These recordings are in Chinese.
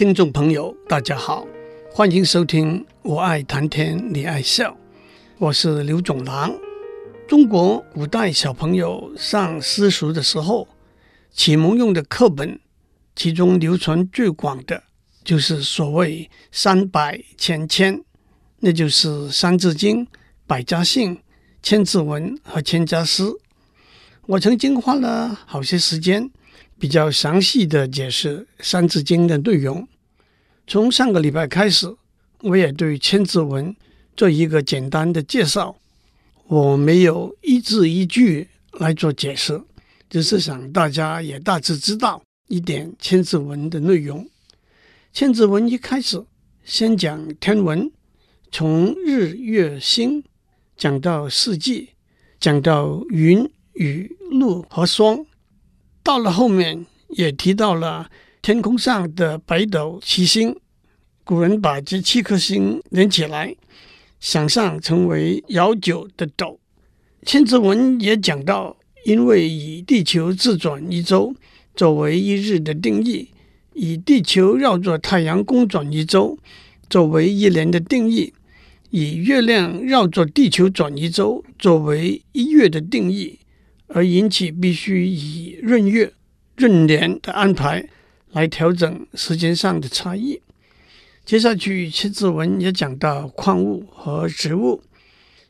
听众朋友，大家好，欢迎收听《我爱谈天，你爱笑》，我是刘总郎。中国古代小朋友上私塾的时候，启蒙用的课本，其中流传最广的就是所谓三百千千，那就是《三字经》、《百家姓》、《千字文》和《千家诗》。我曾经花了好些时间，比较详细的解释《三字经》的内容。从上个礼拜开始，我也对《千字文》做一个简单的介绍。我没有一字一句来做解释，只是想大家也大致知道一点《千字文》的内容。《千字文》一开始先讲天文，从日月星讲到四季，讲到云雨露和霜。到了后面也提到了天空上的北斗七星，古人把这七颗星连起来。想象成为舀酒的斗，《千字文》也讲到，因为以地球自转一周作为一日的定义，以地球绕着太阳公转一周作为一年的定义，以月亮绕着地球转一周作为一月的定义，而引起必须以闰月、闰年的安排来调整时间上的差异。接下去，《千字文》也讲到矿物和植物，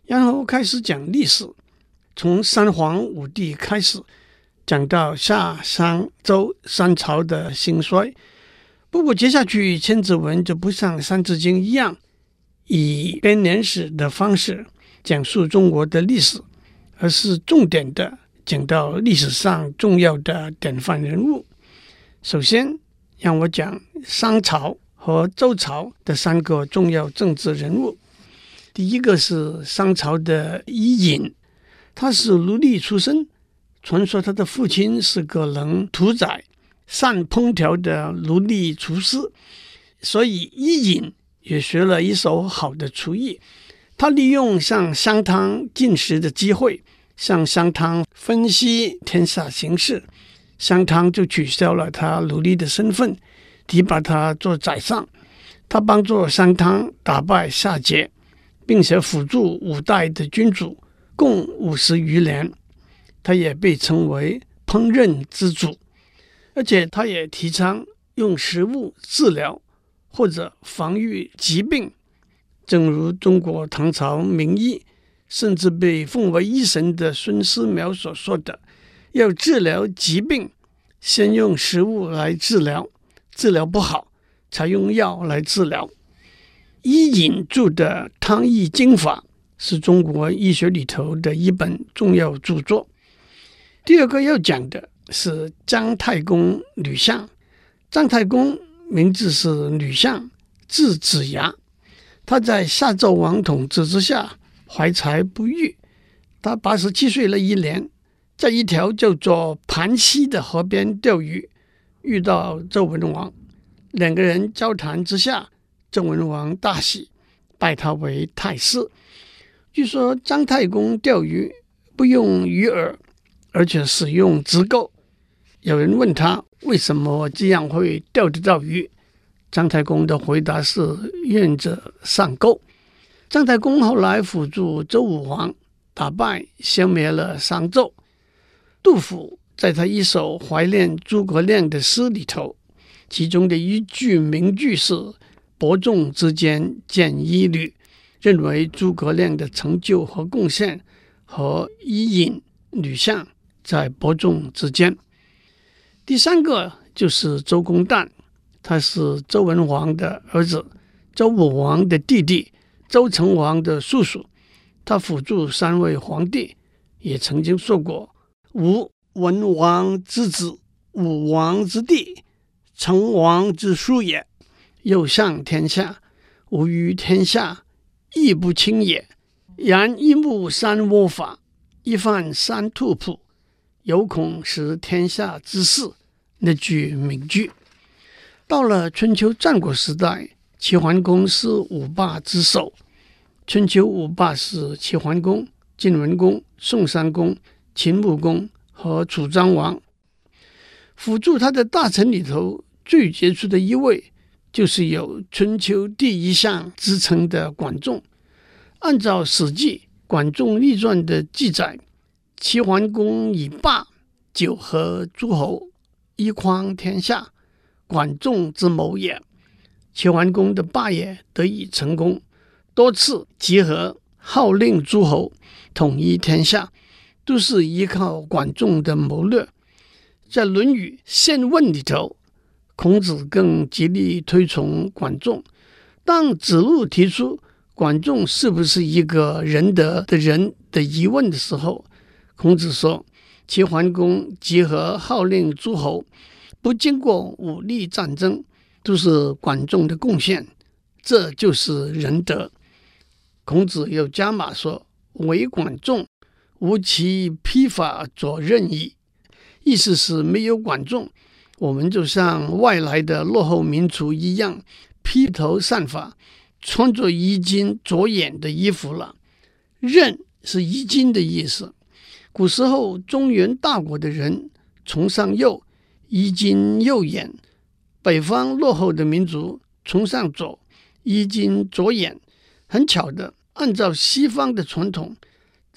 然后开始讲历史，从三皇五帝开始讲到夏商周三朝的兴衰。不过，接下去《千字文》就不像《三字经》一样以编年史的方式讲述中国的历史，而是重点的讲到历史上重要的典范人物。首先，让我讲商朝。和周朝的三个重要政治人物，第一个是商朝的伊尹，他是奴隶出身，传说他的父亲是个能屠宰、善烹调的奴隶厨师，所以伊尹也学了一手好的厨艺。他利用向商汤进食的机会，向商汤分析天下形势，商汤就取消了他奴隶的身份。提拔他做宰相，他帮助商汤打败夏桀，并且辅助五代的君主共五十余年。他也被称为烹饪之祖，而且他也提倡用食物治疗或者防御疾病。正如中国唐朝名医，甚至被奉为医神的孙思邈所说的：“要治疗疾病，先用食物来治疗。”治疗不好，才用药来治疗。伊尹著的《汤液经法》是中国医学里头的一本重要著作。第二个要讲的是姜太公吕相。姜太公名字是吕相，字子牙。他在夏纣王统治之下怀才不遇。他八十七岁那一年，在一条叫做盘溪的河边钓鱼。遇到周文王，两个人交谈之下，周文王大喜，拜他为太师。据说姜太公钓鱼不用鱼饵，而且使用直钩。有人问他为什么这样会钓得到鱼，姜太公的回答是愿者上钩。姜太公后来辅助周武王打败消灭了商纣。杜甫。在他一首怀念诸葛亮的诗里头，其中的一句名句是“伯仲之间见一吕”，认为诸葛亮的成就和贡献和伊尹、吕相在伯仲之间。第三个就是周公旦，他是周文王的儿子，周武王的弟弟，周成王的叔叔。他辅助三位皇帝，也曾经说过：“吾。”文王之子，武王之弟，成王之叔也。又上天下，吾于天下亦不轻也。然一目三涡法，一饭三兔脯，犹恐失天下之势。那句名句。到了春秋战国时代，齐桓公是五霸之首。春秋五霸是齐桓公、晋文公、宋襄公、秦穆公。和楚庄王辅助他的大臣里头最杰出的一位，就是有春秋第一相之称的管仲。按照《史记·管仲列传》的记载，齐桓公以霸九合诸侯，一匡天下，管仲之谋也。齐桓公的霸业得以成功，多次集合号令诸侯，统一天下，都是依靠管仲的谋略。在《论语宪问》里头，孔子更极力推崇管仲。当子路提出管仲是不是一个仁德的人的疑问的时候，孔子说：“齐桓公集合号令诸侯，不经过武力战争，都是管仲的贡献，这就是仁德。”孔子又加码说：“唯管仲，无其披发左衽矣。”意思是没有管仲，我们就像外来的落后民族一样，披头散发，穿着衣襟左眼的衣服了。衽是衣襟的意思。古时候中原大国的人崇尚右，衣襟右眼；北方落后的民族崇尚左，衣襟左眼。很巧的，按照西方的传统，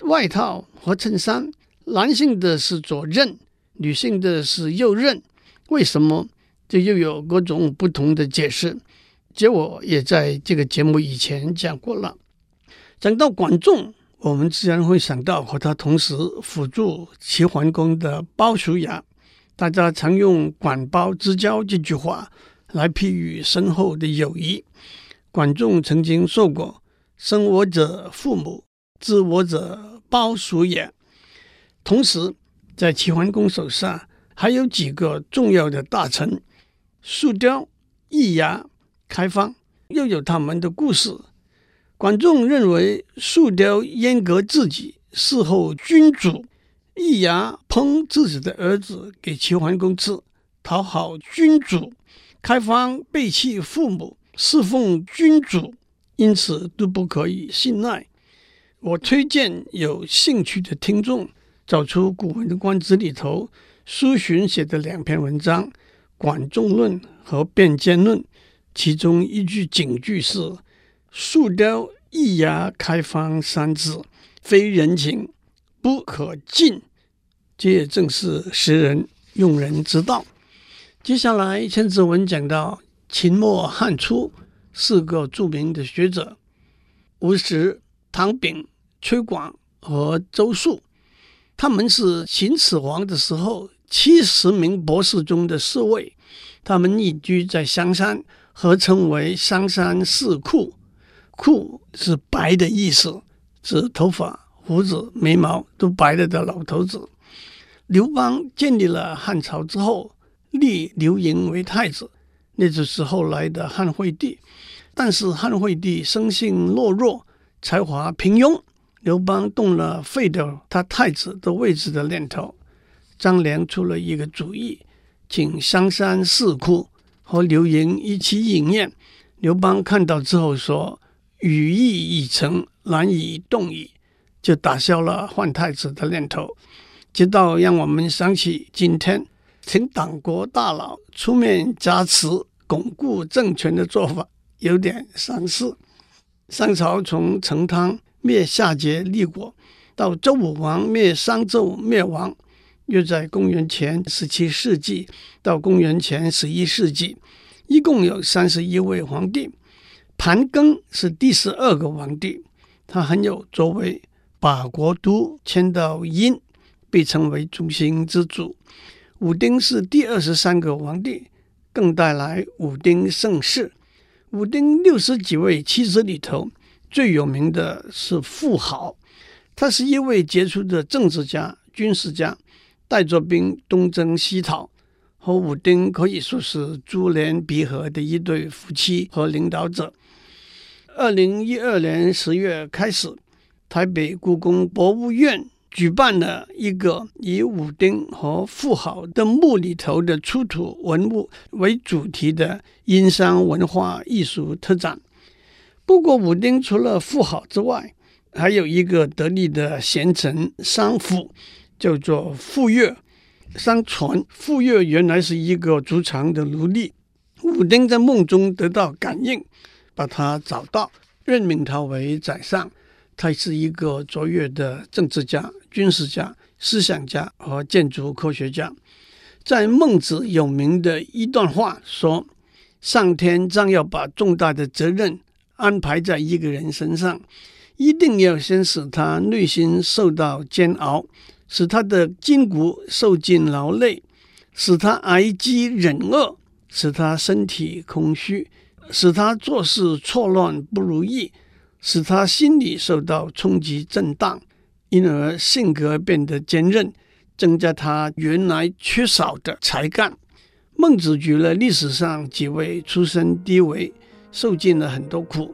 外套和衬衫，男性的是左衽。女性的是右衽，为什么？这又有各种不同的解释。结果也在这个节目以前讲过了。讲到管仲，我们自然会想到和他同时辅助齐桓公的鲍叔牙。大家常用“管鲍之交”这句话来譬喻深厚的友谊。管仲曾经说过：“生我者父母，知我者鲍叔也。”同时，在齐桓公手下还有几个重要的大臣：树雕、易牙、开方，又有他们的故事。管仲认为树雕阉割自己，侍候君主；易牙烹自己的儿子给齐桓公吃，讨好君主；开方背弃父母，侍奉君主，因此都不可以信赖。我推荐有兴趣的听众。找出《古文观止》里头苏洵写的两篇文章《管仲论》和《辩谏论》，其中一句警句是“树雕、一牙、开方三字，非人情，不可近”。这也正是识人用人之道。接下来，千字文讲到秦末汉初四个著名的学者：吴石、唐炳、崔广和周树。他们是秦始皇的时候七十名博士中的四位，他们隐居在香山，合称为香山四库。库是白的意思，指头发、胡子、眉毛都白了的老头子。刘邦建立了汉朝之后，立刘盈为太子，那就是后来的汉惠帝。但是汉惠帝生性懦弱，才华平庸。刘邦动了废掉他太子的位置的念头，张良出了一个主意，请香山四库和刘盈一起饮宴。刘邦看到之后说：“羽翼已成，难以动矣。”就打消了换太子的念头。直到让我们想起今天，请党国大佬出面加持巩固政权的做法，有点相似。商朝从成汤。灭夏桀立国，到周武王灭商纣灭亡，约在公元前十七世纪到公元前十一世纪，一共有三十一位皇帝。盘庚是第十二个皇帝，他很有作为，把国都迁到殷，被称为中兴之主。武丁是第二十三个皇帝，更带来武丁盛世。武丁六十几位妻子里头。最有名的是妇好，他是一位杰出的政治家、军事家，带着兵东征西讨，和武丁可以说是珠联璧合的一对夫妻和领导者。二零一二年十月开始，台北故宫博物院举办了一个以武丁和妇好的墓里头的出土文物为主题的殷商文化艺术特展。不过，武丁除了妇好之外，还有一个得力的贤臣商辅，叫做傅说。相传傅说原来是一个族长的奴隶，武丁在梦中得到感应，把他找到，任命他为宰相。他是一个卓越的政治家、军事家、思想家和建筑科学家。在孟子有名的一段话说：“上天将要把重大的责任安排在一个人身上，一定要先使他内心受到煎熬，使他的筋骨受尽劳累，使他挨饥忍饿，使他身体空虚，使他做事错乱不如意。”使他心里受到冲击震荡，因而性格变得坚韧，增加他原来缺少的才干。孟子举了历史上几位出身低微、受尽了很多苦，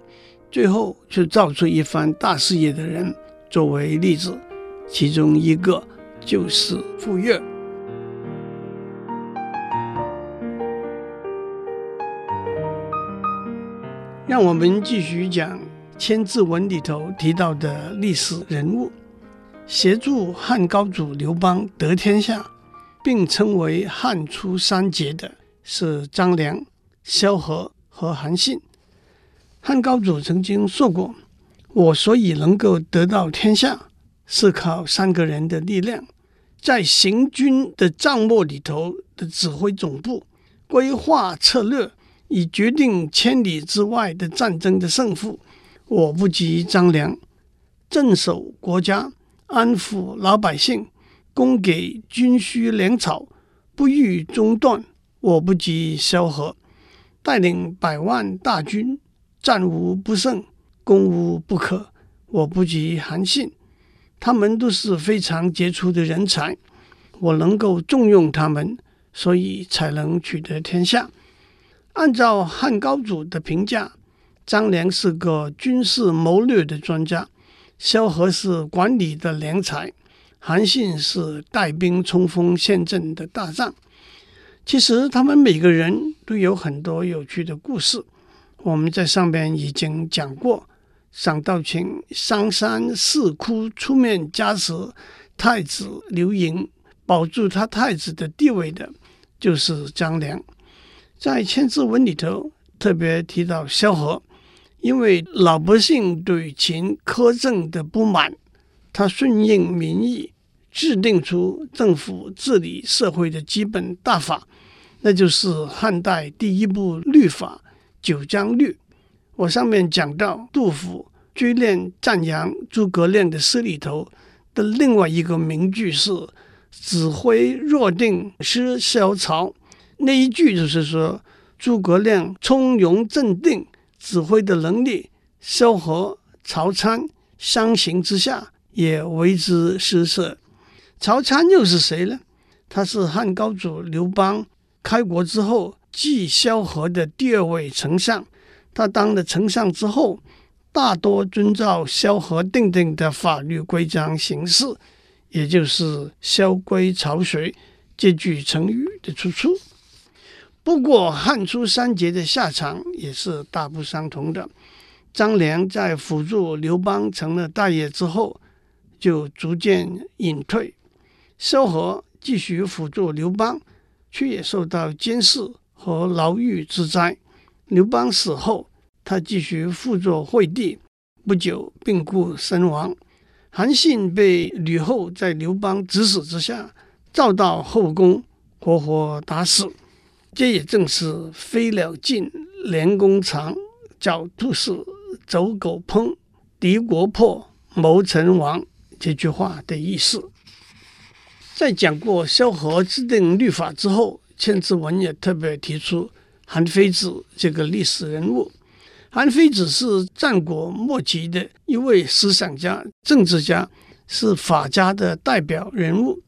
最后却造出一番大事业的人作为例子，其中一个就是傅说。让我们继续讲。《千字文》里头提到的历史人物，协助汉高祖刘邦得天下，并称为汉初三杰的是张良、萧何和韩信。汉高祖曾经说过：“我所以能够得到天下，是靠三个人的力量，在行军的帐幕里头的指挥总部，规划策略，以决定千里之外的战争的胜负。”我不及张良，镇守国家，安抚老百姓，供给军需粮草，不遇中断。我不及萧何，带领百万大军，战无不胜，攻无不克。我不及韩信，他们都是非常杰出的人才，我能够重用他们，所以才能取得天下。按照汉高祖的评价。张良是个军事谋略的专家，萧何是管理的良才，韩信是带兵冲锋陷阵的大将。其实他们每个人都有很多有趣的故事，我们在上边已经讲过。想到请商山四窟出面加持太子刘盈，保住他太子的地位的，就是张良。在《千字文》里头特别提到萧何。因为老百姓对秦苛政的不满，他顺应民意，制定出政府治理社会的基本大法，那就是汉代第一部律法《九章律》。我上面讲到杜甫追念赞扬诸葛亮的诗里头的另外一个名句是“指挥若定失萧曹”，那一句就是说诸葛亮从容镇定。指挥的能力，萧何、曹参相形之下也为之失色。曹参又是谁呢？他是汉高祖刘邦开国之后继萧何的第二位丞相。他当了丞相之后，大多遵照萧何定定的法律规章行事，也就是“萧规曹随”这句成语的出处。不过，汉初三杰的下场也是大不相同的。张良在辅助刘邦成了大业之后，就逐渐隐退；萧何继续辅助刘邦，却也受到监视和牢狱之灾。刘邦死后，他继续辅佐惠帝，不久病故身亡。韩信被吕后在刘邦指使之下，召到后宫，活活打死。这也正是“飞鸟尽，良弓藏；狡兔死，走狗烹。敌国破，谋臣亡”这句话的意思。在讲过萧何制定律法之后，《千字文》也特别提出韩非子这个历史人物。韩非子是战国末期的一位思想家、政治家，是法家的代表人物。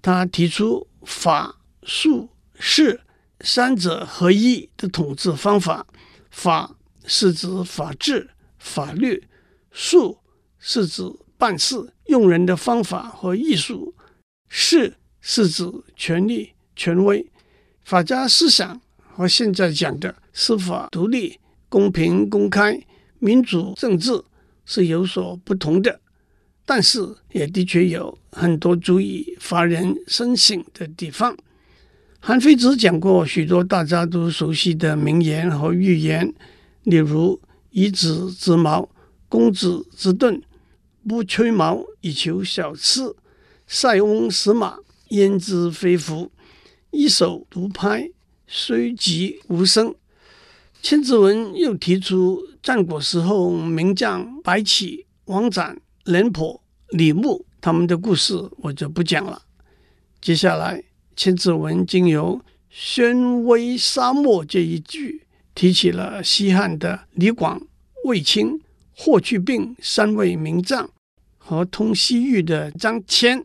他提出法、术、势。三者合一的统治方法，法是指法治、法律；术是指办事用人的方法和艺术；势是指权力、权威。法家思想和现在讲的司法独立、公平公开、民主政治是有所不同的，但是也的确有很多足以发人深省的地方。韩非子讲过许多大家都熟悉的名言和寓言，例如“以子之矛攻子之盾，不吹毛以求小刺，塞翁失马焉知非福，一手独拍虽击无声”。千字文又提出战国时候名将白起、王翦、廉颇、李牧他们的故事，我就不讲了。接下来。千字文经由“宣威沙漠”这一句，提起了西汉的李广、卫青、霍去病三位名将和通西域的张骞。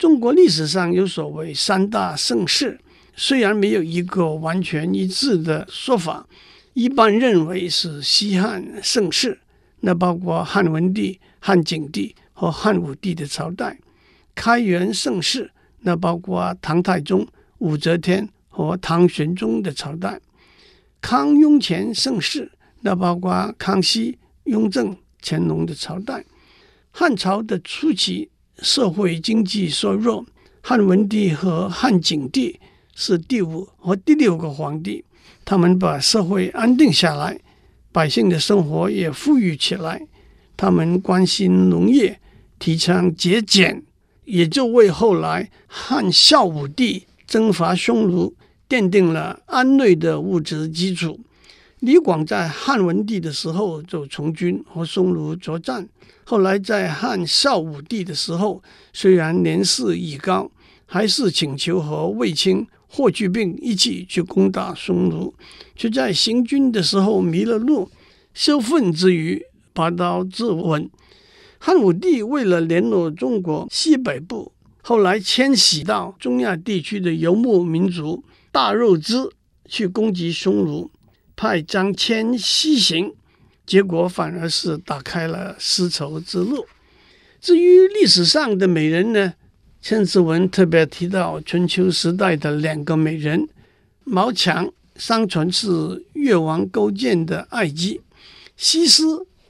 中国历史上有所谓三大盛世，虽然没有一个完全一致的说法，一般认为是西汉盛世，那包括汉文帝、汉景帝和汉武帝的朝代；开元盛世。那包括唐太宗、武则天和唐玄宗的朝代，康雍乾盛世，那包括康熙、雍正、乾隆的朝代。汉朝的初期，社会经济衰弱，汉文帝和汉景帝是第五和第六个皇帝，他们把社会安定下来，百姓的生活也富裕起来。他们关心农业，提倡节俭。也就为后来汉孝武帝征伐匈奴奠定了安内的物质基础。李广在汉文帝的时候就从军和匈奴作战，后来在汉孝武帝的时候，虽然年事已高，还是请求和卫青、霍去病一起去攻打匈奴，却在行军的时候迷了路，羞愤之余拔刀自刎。汉武帝为了联络中国西北部，后来迁徙到中亚地区的游牧民族大肉支去攻击匈奴，派张骞西行，结果反而是打开了丝绸之路。至于历史上的美人呢，千字文特别提到春秋时代的两个美人，毛强，相传是越王勾践的爱姬，西施。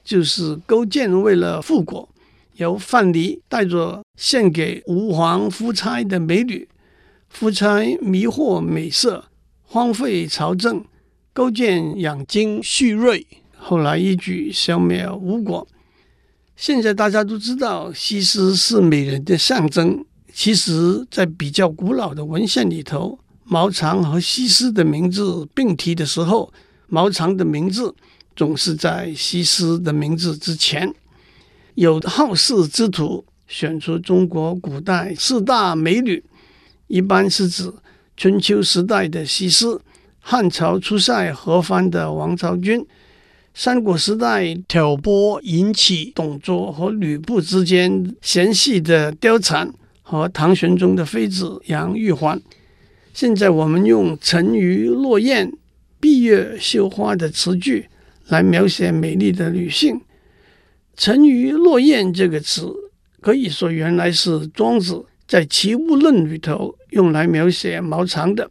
就是勾践为了复国，由范蠡带着献给吴王夫差的美女，夫差迷惑美色，荒废朝政。勾践养精蓄锐，后来一举消灭吴国。现在大家都知道西施是美人的象征，其实，在比较古老的文献里头，毛长和西施的名字并提的时候，毛长的名字。总是在西施的名字之前。有好事之徒选出中国古代四大美女，一般是指春秋时代的西施，汉朝出塞何方的王昭君，三国时代挑拨引起董卓和吕布之间嫌隙的貂蝉，和唐玄宗的妃子杨玉环。现在我们用“沉鱼落雁”“闭月羞花”的词句。来描写美丽的女性，“沉鱼落雁”这个词可以说原来是庄子在《齐物论》里头用来描写毛长的。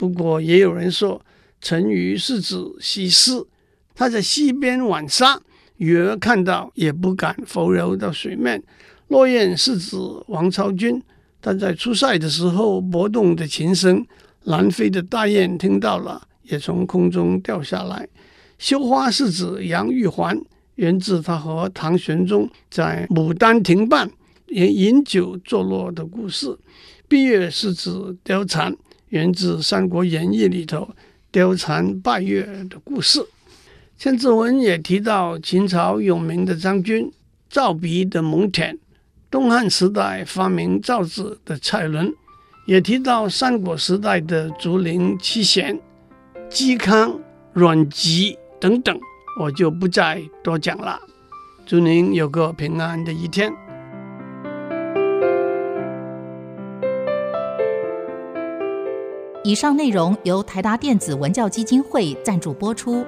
不过也有人说，沉鱼是指西施，她在溪边玩沙，鱼儿看到也不敢浮游到水面。落雁是指王昭君，她在出塞的时候拨动的琴声，南飞的大雁听到了，也从空中掉下来。羞花是指杨玉环，源自她和唐玄宗在牡丹亭畔饮饮酒作乐的故事。闭月是指貂蝉，源自《三国演义》里头貂蝉拜月的故事。千字文也提到秦朝有名的将军赵鼻的蒙恬，东汉时代发明造纸的蔡伦，也提到三国时代的竹林七贤嵇康、阮籍。等等，我就不再多讲了。祝您有个平安的一天。以上内容由台达电子文教基金会赞助播出。